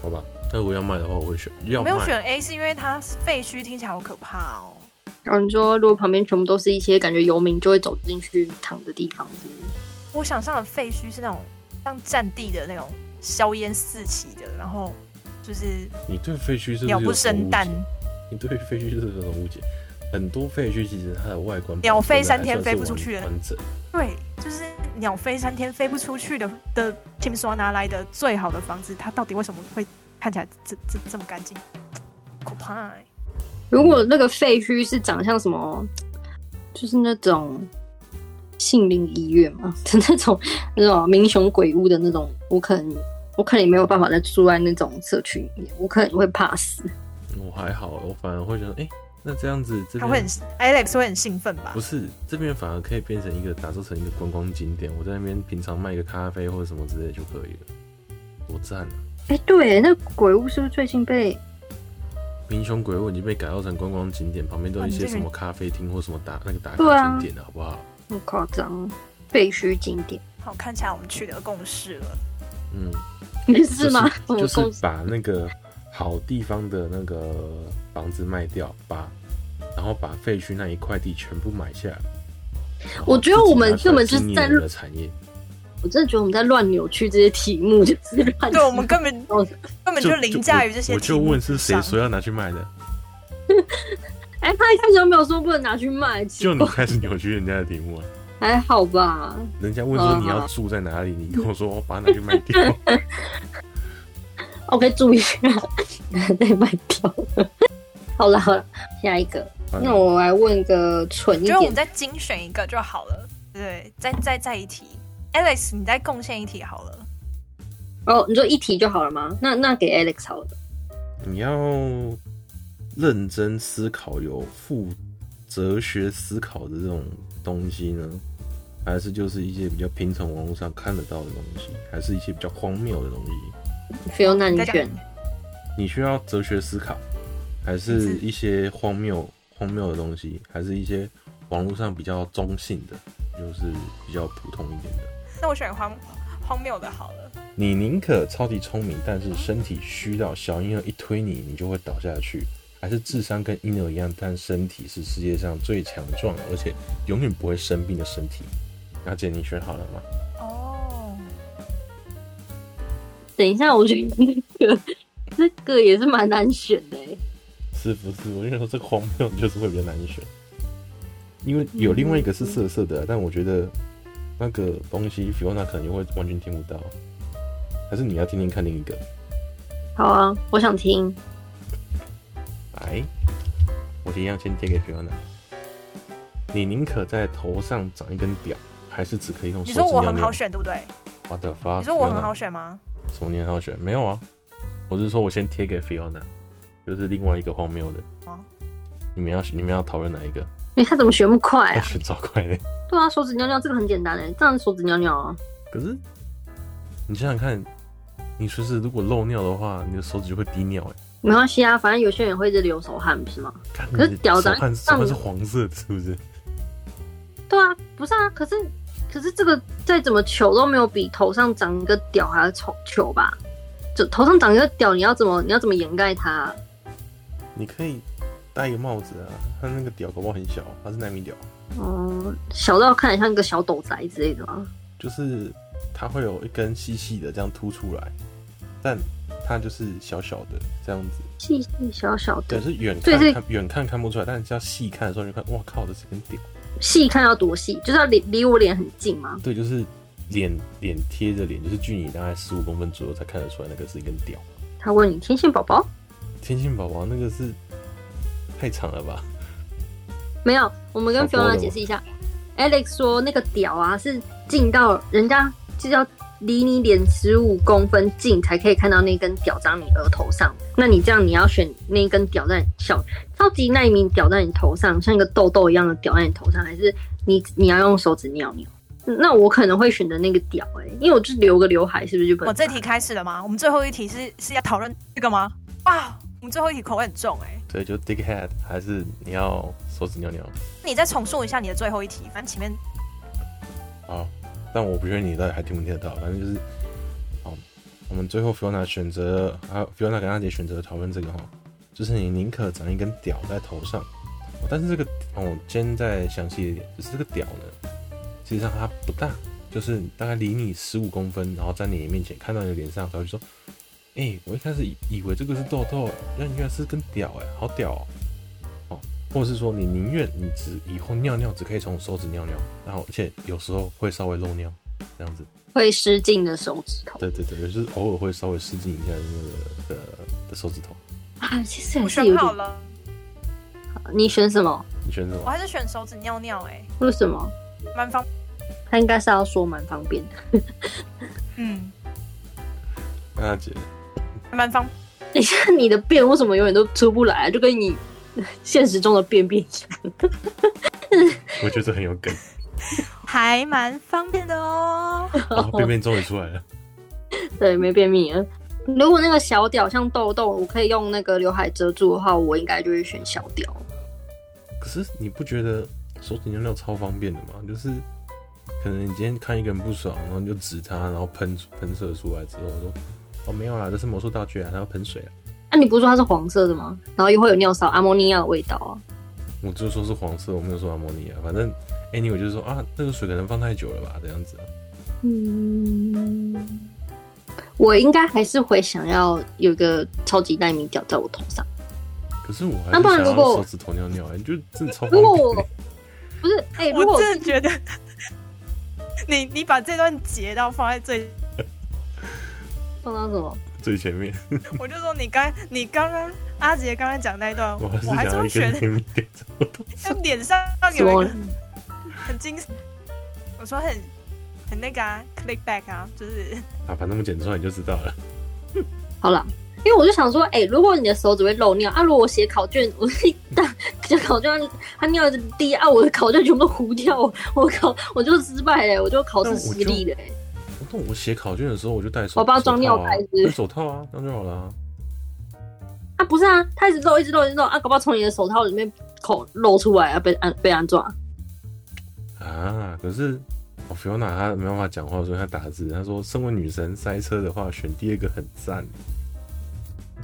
好吧。那如果要卖的话，我会选。要没有选 A 是因为它废墟听起来好可怕哦。然后你说，如果旁边全部都是一些感觉游民就会走进去躺的地方是不是？我想象的废墟是那种像战地的那种硝烟四起的，然后就是你对废墟是鸟不生蛋。你对废墟是有什么误解？很多废墟其实它的外观鸟飞三天飞不出去的，对，就是鸟飞三天飞不出去的的听说拿来的最好的房子，它到底为什么会看起来这这这么干净？可怕、欸！如果那个废墟是长像什么，就是那种杏林医院嘛就 那种那种民雄鬼屋的那种，我可能我可能也没有办法再住在那种社区里面，我可能会怕死。我还好，我反而会觉得，哎、欸。那这样子，他会很 Alex 会很兴奋吧？不是，这边反而可以变成一个打造成一个观光景点。我在那边平常卖个咖啡或者什么之类就可以了，多赞啊！哎、欸，对，那鬼屋是不是最近被民雄鬼屋已经被改造成观光景点？旁边都有一些什么咖啡厅或什么打那个打卡景点的，好不好？很夸张，废墟景点。好，看起来我们取得共识了。嗯，没事吗？就是、就是把那个。好地方的那个房子卖掉，把然后把废墟那一块地全部买下来。我觉得我们根本就是在的产业。我真的觉得我们在乱扭曲这些题目，就是乱。对，我们根本根本就凌驾于这些题目。我就问是谁说要拿去卖的？哎、欸，他一开始都没有说不能拿去卖，就你开始扭曲人家的题目啊？还好吧？人家问说你要住在哪里，你跟我说我把它拿去卖掉。OK，注意一下，再卖掉。好了好了，下一个。那我来问个蠢一点，就我们再精选一个就好了。对，再再再一题，Alex，你再贡献一题好了。哦，你说一题就好了吗？那那给 Alex 好了。你要认真思考，有负哲学思考的这种东西呢，还是就是一些比较平常网络上看得到的东西，还是一些比较荒谬的东西？Feel 那你选，你需要哲学思考，还是一些荒谬荒谬的东西，还是一些网络上比较中性的，就是比较普通一点的？那我选荒荒谬的好了。你宁可超级聪明，但是身体虚到小婴儿一推你，你就会倒下去，还是智商跟婴儿一样，但身体是世界上最强壮而且永远不会生病的身体？阿姐，你选好了吗？哦等一下，我觉得那个这个也是蛮难选的，是不是？我跟你说，这个荒谬就是会比较难选。因为有另外一个是色色的，但我觉得那个东西 Fiona 可能就会完全听不到，还是你要听听看另一个？好啊，我想听。来，我一样先贴给 Fiona。你宁可在头上长一根屌，还是只可以用手指尿尿？你说我很好选，对不对？What the fuck？你说我很好选吗？什么你很好选？没有啊，我是说我先贴给 Fiona，就是另外一个荒谬的。啊？你们要你们要讨论哪一个？哎、欸，他怎么学那么快啊？选超快的。对啊，手指尿尿这个很简单哎，这样手指尿尿啊。可是你想想看，你说是如果漏尿的话，你的手指就会滴尿哎。没关系啊，反正有些人会是流手汗，不是吗？可是屌长，手汗是黄色的，是不是？对啊，不是啊，可是可是这个再怎么糗都没有比头上长一个屌还要丑糗吧？就头上长一个屌，你要怎么你要怎么掩盖它啊？你可以戴一个帽子啊，他那个屌搞不好很小，它是奈米屌。哦，小到看起来像一个小斗宅之类的吗？就是它会有一根细细的这样凸出来，但它就是小小的这样子，细细小小的。可，是远看看远看看不出来，但是要细看的时候就看，哇靠，这是根屌。细看要多细？就是要离离我脸很近吗？对，就是脸脸贴着脸，就是距离大概十五公分左右才看得出来，那个是一根屌。他问你天线宝宝？天线宝宝那个是太长了吧？没有，我们跟 Fiona 解释一下。Alex 说那个屌啊是近到人家就是要离你脸十五公分近才可以看到那根屌长你额头上。那你这样你要选那根屌在小超级奈米屌在你头上，像一个痘痘一样的屌在你头上，还是你你要用手指尿尿？那我可能会选择那个屌哎、欸，因为我就留个刘海，是不是就不？我、哦、这题开始了吗？我们最后一题是是要讨论这个吗？啊，我们最后一题口味很重哎、欸。对，就 dick head 还是你要手指尿尿？你再重述一下你的最后一题，反正前面。好，但我不确定你到底还听不听得到，反正就是，好，我们最后 Fiona 选择，还有 Fiona 跟阿杰选择讨论这个哈，就是你宁可长一根屌在头上，但是这个哦，今天再详细一点，就是这个屌呢，实际上它不大，就是大概离你十五公分，然后在你面前看到你的脸上，他就说，哎、欸，我一开始以以为这个是痘痘，那原来是根屌哎，好屌哦。或者是说，你宁愿你只以后尿尿只可以从手指尿尿，然后而且有时候会稍微漏尿，这样子会失禁的手指头。对对对，就是偶尔会稍微失禁一下那个的的手指头。啊，其实还是有。好了。你选什么？你选什么？我还是选手指尿尿哎、欸。为什么？蛮方。他应该是要说蛮方便的。嗯。阿姐。蛮方。等一下，你的便为什么永远都出不来？就跟你。现实中的便便一样，我觉得很有梗，还蛮方便的哦。哦，便便终于出来了，对，没便秘了。如果那个小屌像痘痘，我可以用那个刘海遮住的话，我应该就会选小屌。可是你不觉得手指尿尿超方便的吗？就是可能你今天看一个人不爽，然后你就指他，然后喷喷射出来之后说：“哦，没有啦，这是魔术道具啊，它要喷水啊。”那、啊、你不是说它是黄色的吗？然后又会有尿骚、阿摩尼亚的味道啊！我就说是黄色，我没有说阿摩尼亚。反正，anyway 就是说啊，那个水可能放太久了吧，这样子。嗯，我应该还是会想要有个超级奈米屌在我头上。可是我还是想要手指头尿尿，你就真的超。如果我不是，哎、欸，我真的觉得 你你把这段截到放在最放到什么？最前面，我就说你刚你刚刚阿杰刚刚讲那一段，我还是会选在脸上有一个很精，我说很很那个啊，click back 啊，就是 啊，把那么剪出来你就知道了。好了，因为我就想说，哎、欸，如果你的手只会漏尿啊，如果我写考卷，我一大写考卷，他尿一直滴啊，我的考卷全部都糊掉，我考我就失败了，我就考试失利了。那我写考卷的时候，我就戴手、啊，我包装尿袋，戴手套啊，这样就好了啊。啊，不是啊，他一直漏，一直漏，一直漏啊，搞不好从你的手套里面口漏出来啊，被安被安装。啊，可是我 Fiona 他没办法讲话，所以他打字，他说：“身为女神塞车的话，选第二个很赞。”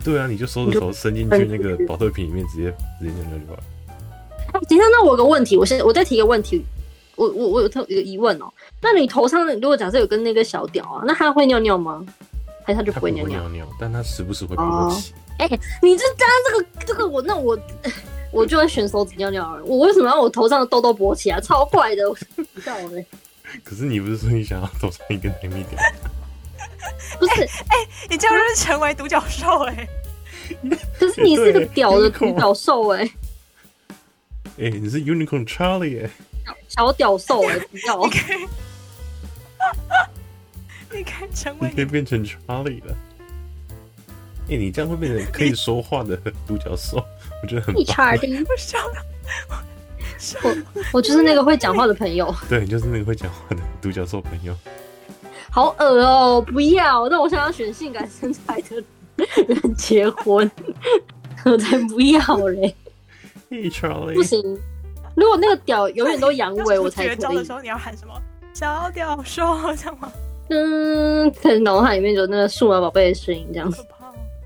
对啊，你就收着头伸进去那个保特瓶里面，直接直接尿尿就好了。哎，等一下，那我有个问题，我先我再提个问题。我我我有特一个疑问哦、喔，那你头上如果假设有跟那个小屌啊，那他会尿尿吗？还是他就不会尿尿？尿尿，但他时不时会勃起。哎、哦欸，你这加这个这个我那我我就会选手指尿尿了。我为什么要我头上的痘痘勃起啊？超怪的，我不知道嘞。可是你不是说你想要头上一根甜蜜点？不是，哎、欸，你这样就是成为独角兽哎。可是你是个屌的独角兽哎。哎、欸，你是 Unicorn Charlie 哎。小屌兽哎，不要。你可以 成为，你可以变成 Charlie 了。哎、欸，你这样会变成可以说话的独角兽，我觉得很棒。Charlie，我笑了。我我就是那个会讲话的朋友。对，就是那个会讲话的独角兽朋友。好恶哦、喔！不要，那我想要选性感身材的人结婚，我才不要嘞。Hey Charlie，不行。如果那个屌永远都阳痿，我才可以。绝招的时候你要喊什么？小屌兽，这样吗？嗯，可能脑海里面有那个数码宝贝的声音，这样子。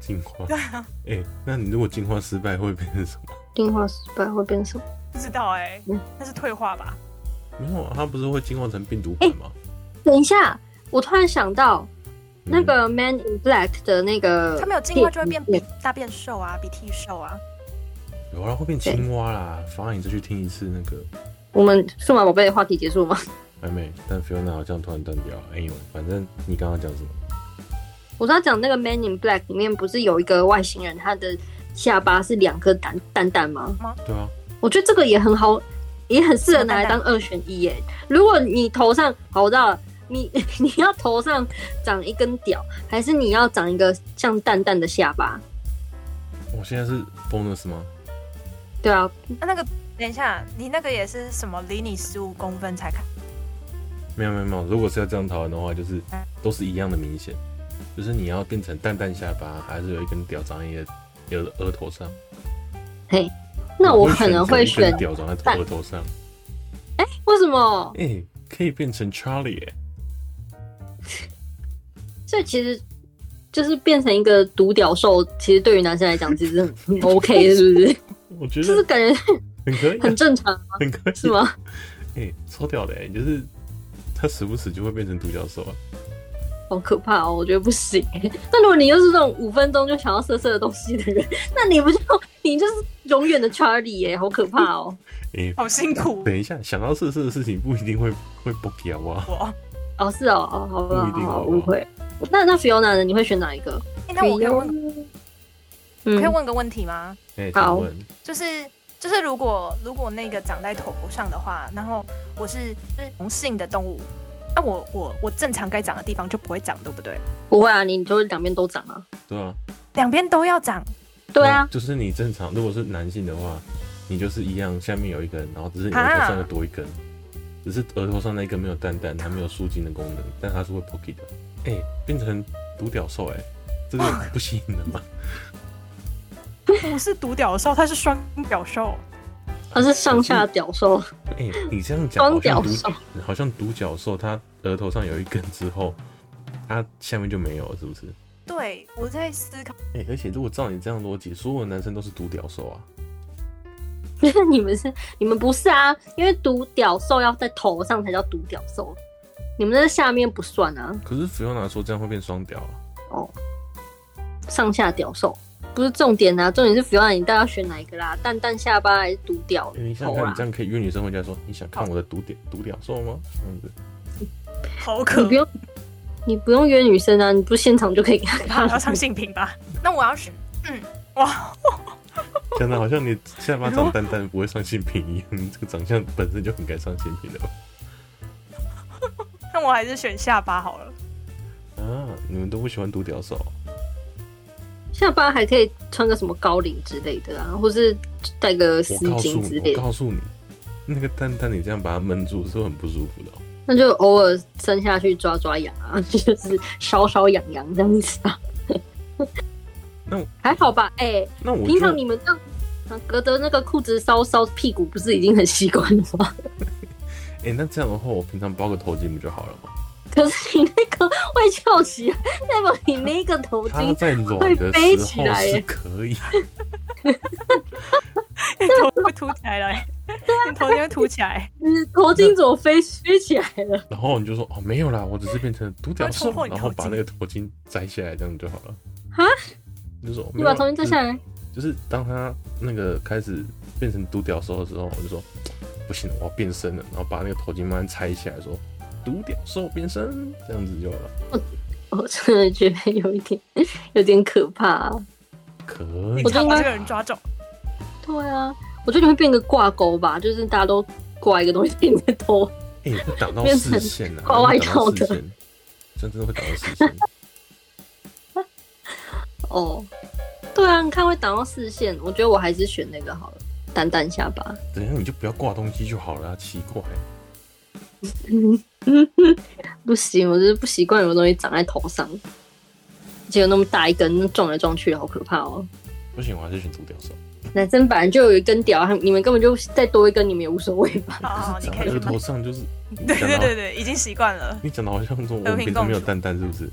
进化。对啊。哎、欸，那你如果进化失败会变成什么？进化失败会变成什么？不知道哎、欸，那、嗯、是退化吧？没有啊，它不是会进化成病毒吗、欸？等一下，我突然想到，嗯、那个《Man in Black》的那个，它没有进化就会变比大变瘦啊，比替瘦啊。有啊，会变青蛙啦。反而你再去听一次那个。我们数码宝贝的话题结束吗？还没，但 Fiona 好像突然断掉。哎呦，反正你刚刚讲什么？我在讲那个《Man in Black》里面不是有一个外星人，他的下巴是两颗蛋蛋蛋吗？对啊。我觉得这个也很好，也很适合拿来当二选一耶。如果你头上，好，我知道了，你 你要头上长一根屌，还是你要长一个像蛋蛋的下巴？我现在是 bonus 吗？对啊。那那个，等一下，你那个也是什么？离你十五公分才看？没有没有没有。如果是要这样讨论的话，就是都是一样的明显，就是你要变成蛋蛋下巴，还是有一根屌长在你的额头上？嘿。那我可能会选屌长在额头上。哎、欸，为什么？哎、欸，可以变成 Charlie 哎。所以其实就是变成一个独屌兽，其实对于男生来讲其实很 OK，是不是？我觉得就是感觉 很可以，很正常，很可以，是吗？哎、欸，超屌的哎，就是他时不时就会变成独角兽啊。好可怕哦！我觉得不行。那如果你又是这种五分钟就想要色色的东西的人，那你不就你就是永远的 Charlie 耶？好可怕哦！哎、欸，好辛苦。等一下，想要色色的事情不一定会会不屌啊。哦，是哦，哦，好吧，不一定好误会。那那 Fiona 呢？你会选哪一个？欸、那我可以问，可以问个问题吗？欸、好，就是就是如果如果那个长在头上的话，然后我是就是雄性的动物。那、啊、我我我正常该长的地方就不会长，对不对？不会啊，你就是两边都长啊。对啊，两边都要长。对啊，就是你正常，如果是男性的话，你就是一样，下面有一根，然后只是你额头上又多一根，啊、只是额头上那一根没有蛋蛋，它没有输精的功能，但它是会 pocky 的。哎、欸，变成独角兽，哎，这个 不吸引人吗？不是独屌兽，它是双屌兽。它是上下屌兽。哎、欸，你这样讲，双屌兽，好像独角兽，它额头上有一根之后，它下面就没有了，是不是？对，我在思考。哎、欸，而且如果照你这样逻辑，所有的男生都是独屌兽啊？你们是？你们不是啊？因为独屌兽要在头上才叫独屌兽，你们在下面不算啊。可是 Fiona 说这样会变双屌啊？哦，上下屌兽。不是重点啊，重点是 Fiona，你到底要选哪一个啦？蛋蛋下巴还是独屌？你想看，你这样可以约女生回家说，你想看我的独屌独屌兽吗？这样子，好可。你不用，你不用约女生啊，你不是现场就可以看。他要上性平吧？那我要选，嗯，哇，真的好像你下巴长蛋蛋不会上性平一样，你这个长相本身就很该上性平的吧？那我还是选下巴好了。啊，你们都不喜欢独屌兽？下巴还可以穿个什么高领之类的啊，或是戴个丝巾之类的。我告诉你，那个蛋蛋你这样把它闷住是会很不舒服的。那就偶尔伸下去抓抓痒啊，就是搔搔痒痒这样子啊。那还好吧？哎、欸，那我平常你们这样隔着那个裤子搔搔屁股，不是已经很习惯了吗？哎、欸，那这样的话，我平常包个头巾不就好了吗？可是你那个会翘起来，代表你那个头巾会飞起来耶。可以，你头会凸起来了，你头巾会凸起来，你头巾怎么飞飞起来了？然后你就说哦，没有啦，我只是变成独角兽，然后把那个头巾摘下来，这样就好了。哈？你就说你把头巾摘下来，就是当他那个开始变成独角兽的时候，我就说不行了，我要变身了，然后把那个头巾慢慢拆下来说独角兽变身，这样子就好了。我 我真的觉得有一点有点可怕、啊。可以，我就把这个人抓走。对啊，我觉得你会变个挂钩吧，就是大家都挂一个东西在你的头，哎、欸，会挡到视线啊，挂外套的，真的会挡到视线。哦，对啊，你看会挡到视线，我觉得我还是选那个好了，淡淡下巴。等下你就不要挂东西就好了，奇怪。不行，我就是不习惯有东西长在头上，结果那么大一根，撞来撞去，好可怕哦。不行，我还是选独角兽。男生本来就有一根屌，你们根本就再多一根，你们也无所谓吧？好，你可头上就是。对对对对，已经习惯了。你讲的好像说我们平常没有蛋蛋，是不是？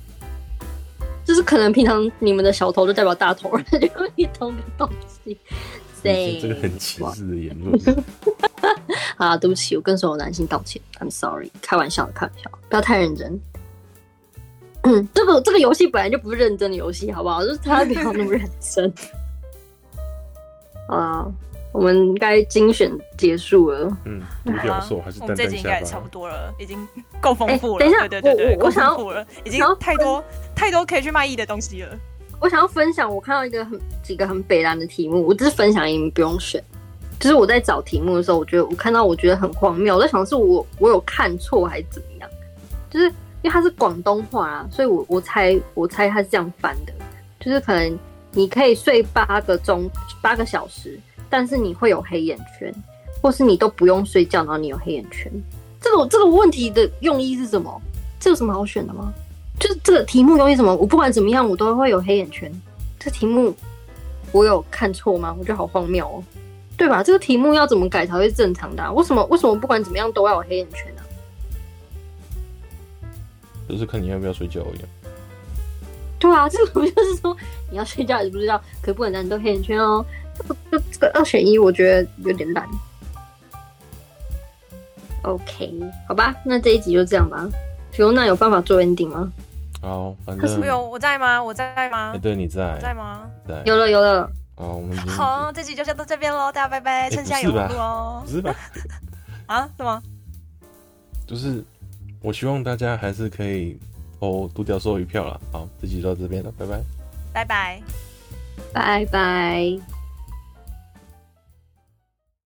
就是可能平常你们的小头就代表大头，就一同的东西。对，这个很歧视的言论。啊，对不起，我跟所有男性道歉，I'm sorry，开玩笑的，开玩笑，不要太认真。嗯，这个这个游戏本来就不是认真的游戏，好不好？就是他不要那么认真。啊，我们应该精选结束了。嗯，这集应该也差不多了，已经够丰富了。等一下，对对对，我我想要，已经太多太多可以去卖艺的东西了。我想要分享，我看到一个很几个很北蓝的题目，我只是分享，你们不用选。就是我在找题目的时候，我觉得我看到我觉得很荒谬，我在想是我我有看错还是怎么样？就是因为它是广东话啊，所以我我猜我猜它是这样翻的，就是可能你可以睡八个钟八个小时，但是你会有黑眼圈，或是你都不用睡觉，然后你有黑眼圈。这个这个问题的用意是什么？这有什么好选的吗？就是这个题目用意什么？我不管怎么样，我都会有黑眼圈。这题目我有看错吗？我觉得好荒谬哦。对吧？这个题目要怎么改才会正常的啊？为什么为什么不管怎么样都要有黑眼圈呢？就是看你要不要睡觉一样。对啊，这个不就是说你要睡觉还是不睡觉？可不能让你都黑眼圈哦？这个这个二选一，我觉得有点烂。OK，好吧，那这一集就这样吧。Fiona 有办法做 ending 吗？好，反正有我在吗？我在吗？欸、对，你在，在吗？在。有了，有了。好，我们好，这集就先到这边喽，大家拜拜，趁现在有路哦。不是吧？啊？是吗？就是，我希望大家还是可以投独角兽一票了。好，这集就到这边了，拜拜，拜拜，拜拜。